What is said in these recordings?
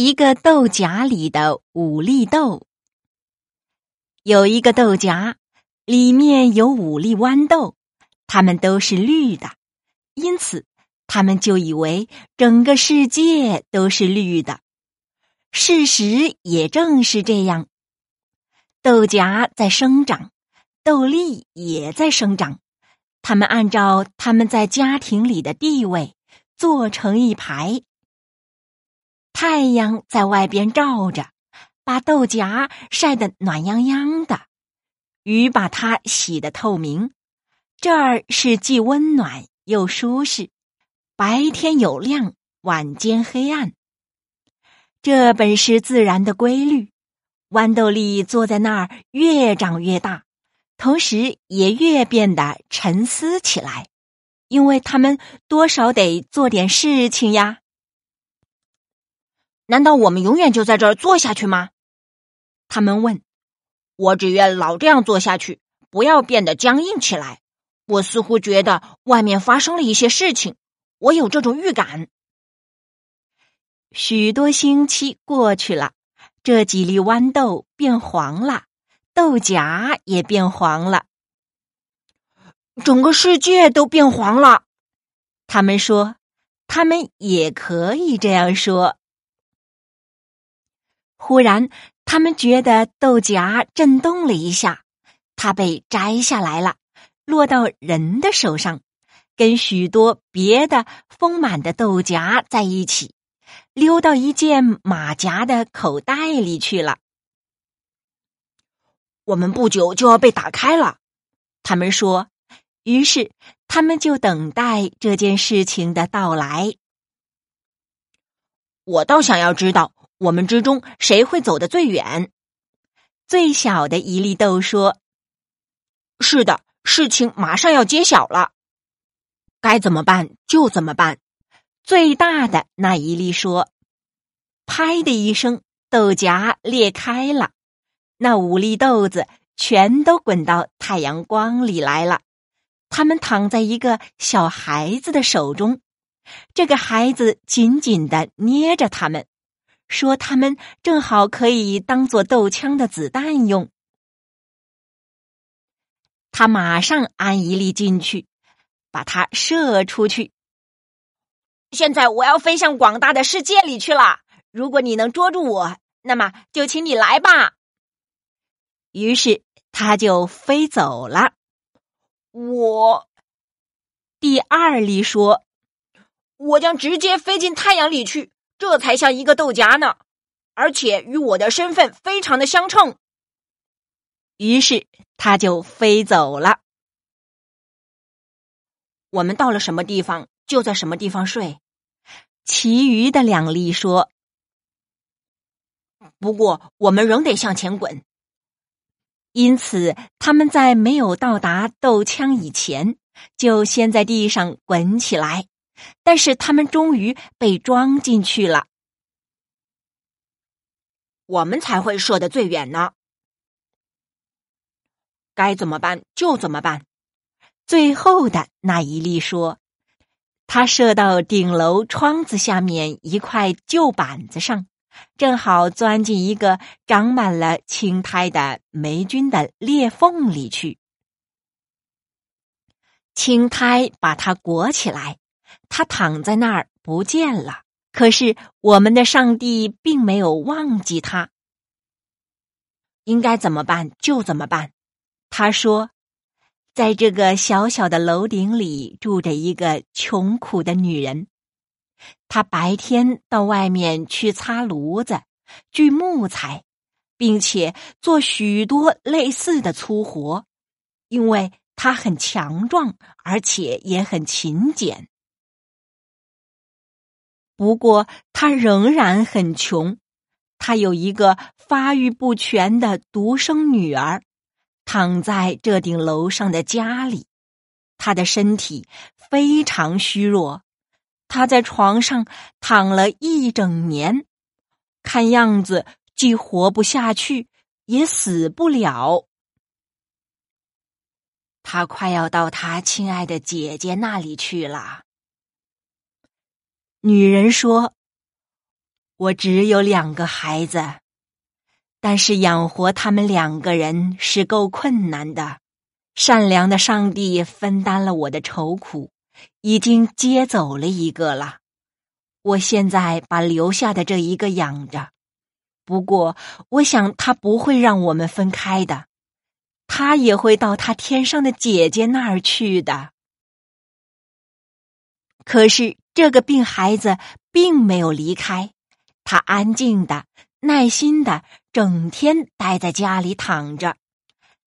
一个豆荚里的五粒豆。有一个豆荚，里面有五粒豌豆，它们都是绿的，因此他们就以为整个世界都是绿的。事实也正是这样，豆荚在生长，豆粒也在生长，它们按照他们在家庭里的地位坐成一排。太阳在外边照着，把豆荚晒得暖洋洋的；雨把它洗得透明。这儿是既温暖又舒适，白天有亮，晚间黑暗。这本是自然的规律。豌豆粒坐在那儿，越长越大，同时也越变得沉思起来，因为他们多少得做点事情呀。难道我们永远就在这儿坐下去吗？他们问。我只愿老这样做下去，不要变得僵硬起来。我似乎觉得外面发生了一些事情，我有这种预感。许多星期过去了，这几粒豌豆变黄了，豆荚也变黄了，整个世界都变黄了。他们说，他们也可以这样说。忽然，他们觉得豆荚震动了一下，它被摘下来了，落到人的手上，跟许多别的丰满的豆荚在一起，溜到一件马甲的口袋里去了。我们不久就要被打开了，他们说。于是，他们就等待这件事情的到来。我倒想要知道。我们之中谁会走得最远？最小的一粒豆说：“是的，事情马上要揭晓了，该怎么办就怎么办。”最大的那一粒说：“拍的一声，豆荚裂开了，那五粒豆子全都滚到太阳光里来了。他们躺在一个小孩子的手中，这个孩子紧紧的捏着他们。”说他们正好可以当做豆枪的子弹用。他马上安一粒进去，把它射出去。现在我要飞向广大的世界里去了。如果你能捉住我，那么就请你来吧。于是他就飞走了。我第二粒说：“我将直接飞进太阳里去。”这才像一个豆荚呢，而且与我的身份非常的相称。于是他就飞走了。我们到了什么地方，就在什么地方睡。其余的两粒说：“不过我们仍得向前滚。”因此，他们在没有到达豆枪以前，就先在地上滚起来。但是他们终于被装进去了，我们才会射得最远呢。该怎么办就怎么办。最后的那一粒说：“他射到顶楼窗子下面一块旧板子上，正好钻进一个长满了青苔的霉菌的裂缝里去。青苔把它裹起来。”他躺在那儿不见了，可是我们的上帝并没有忘记他。应该怎么办就怎么办。他说，在这个小小的楼顶里住着一个穷苦的女人，她白天到外面去擦炉子、锯木材，并且做许多类似的粗活，因为她很强壮，而且也很勤俭。不过，他仍然很穷。他有一个发育不全的独生女儿，躺在这顶楼上的家里。他的身体非常虚弱，他在床上躺了一整年，看样子既活不下去，也死不了。他快要到他亲爱的姐姐那里去了。女人说：“我只有两个孩子，但是养活他们两个人是够困难的。善良的上帝分担了我的愁苦，已经接走了一个了。我现在把留下的这一个养着，不过我想他不会让我们分开的，他也会到他天上的姐姐那儿去的。可是这个病孩子并没有离开，他安静的、耐心的，整天待在家里躺着。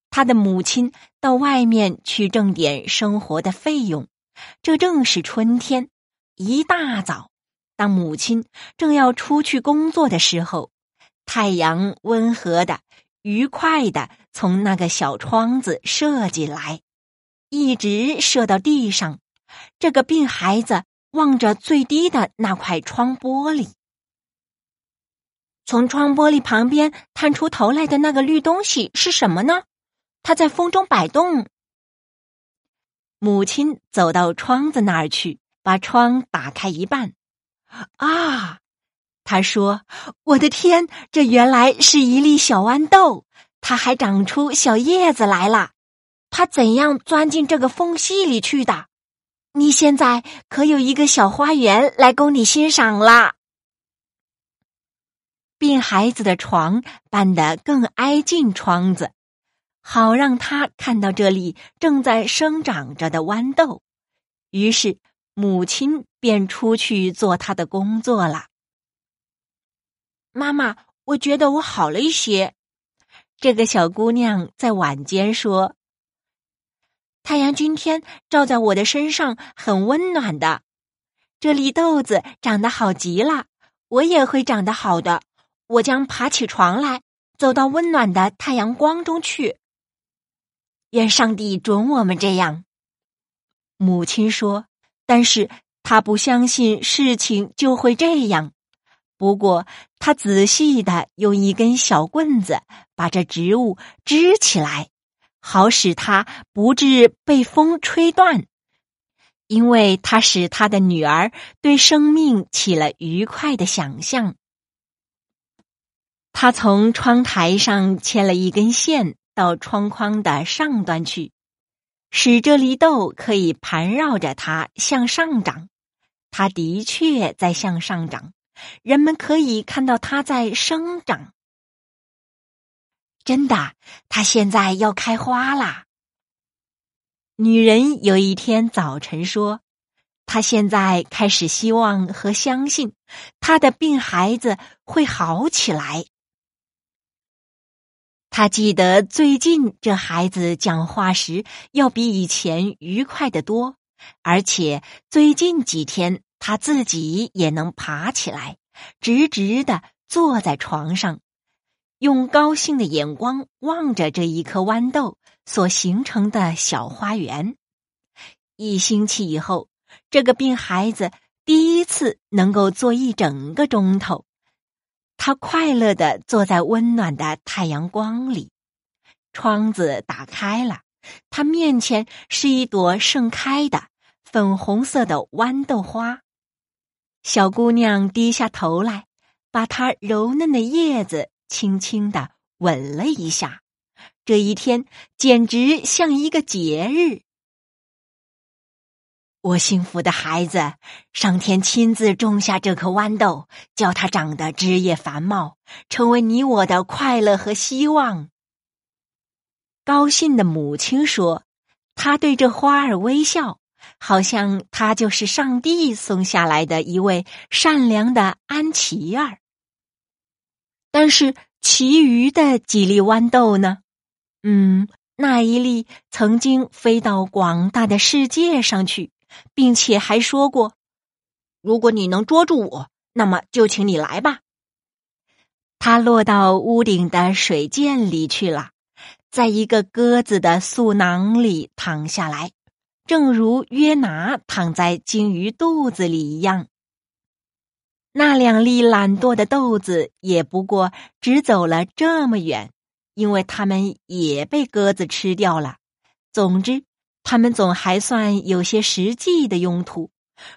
他的母亲到外面去挣点生活的费用。这正是春天，一大早，当母亲正要出去工作的时候，太阳温和的、愉快的从那个小窗子射进来，一直射到地上。这个病孩子望着最低的那块窗玻璃，从窗玻璃旁边探出头来的那个绿东西是什么呢？它在风中摆动。母亲走到窗子那儿去，把窗打开一半。啊，他说：“我的天，这原来是一粒小豌豆，它还长出小叶子来了。它怎样钻进这个缝隙里去的？你现在可有一个小花园来供你欣赏了。”病孩子的床搬得更挨近窗子。好让他看到这里正在生长着的豌豆，于是母亲便出去做她的工作了。妈妈，我觉得我好了一些。这个小姑娘在晚间说：“太阳今天照在我的身上，很温暖的。这粒豆子长得好极了，我也会长得好的。我将爬起床来，走到温暖的太阳光中去。”愿上帝准我们这样。母亲说：“但是她不相信事情就会这样。不过，她仔细的用一根小棍子把这植物支起来，好使它不致被风吹断。因为它使他的女儿对生命起了愉快的想象。他从窗台上牵了一根线。”到窗框的上端去，使这粒豆可以盘绕着它向上长。它的确在向上长，人们可以看到它在生长。真的，它现在要开花啦。女人有一天早晨说：“她现在开始希望和相信，她的病孩子会好起来。”他记得最近这孩子讲话时要比以前愉快的多，而且最近几天他自己也能爬起来，直直的坐在床上，用高兴的眼光望着这一颗豌豆所形成的小花园。一星期以后，这个病孩子第一次能够坐一整个钟头。他快乐的坐在温暖的太阳光里，窗子打开了，他面前是一朵盛开的粉红色的豌豆花。小姑娘低下头来，把它柔嫩的叶子轻轻的吻了一下。这一天简直像一个节日。我幸福的孩子，上天亲自种下这颗豌豆，叫它长得枝叶繁茂，成为你我的快乐和希望。高兴的母亲说：“她对这花儿微笑，好像她就是上帝送下来的一位善良的安琪儿。”但是，其余的几粒豌豆呢？嗯，那一粒曾经飞到广大的世界上去。并且还说过，如果你能捉住我，那么就请你来吧。他落到屋顶的水涧里去了，在一个鸽子的嗉囊里躺下来，正如约拿躺在鲸鱼肚子里一样。那两粒懒惰的豆子也不过只走了这么远，因为它们也被鸽子吃掉了。总之。他们总还算有些实际的用途，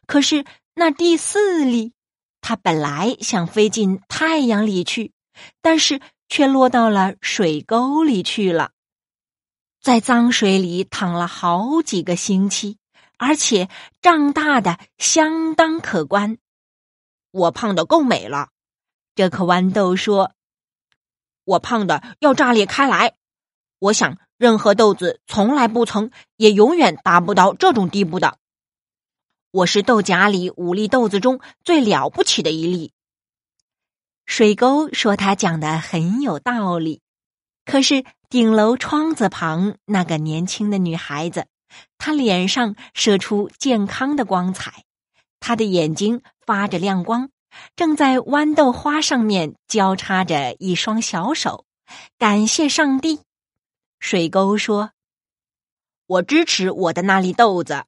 可是那第四粒，它本来想飞进太阳里去，但是却落到了水沟里去了，在脏水里躺了好几个星期，而且胀大的相当可观。我胖的够美了，这颗豌豆说：“我胖的要炸裂开来。我想，任何豆子从来不曾，也永远达不到这种地步的。我是豆荚里五粒豆子中最了不起的一粒。”水沟说：“他讲的很有道理。”可是顶楼窗子旁那个年轻的女孩子，她脸上射出健康的光彩。他的眼睛发着亮光，正在豌豆花上面交叉着一双小手。感谢上帝，水沟说：“我支持我的那粒豆子。”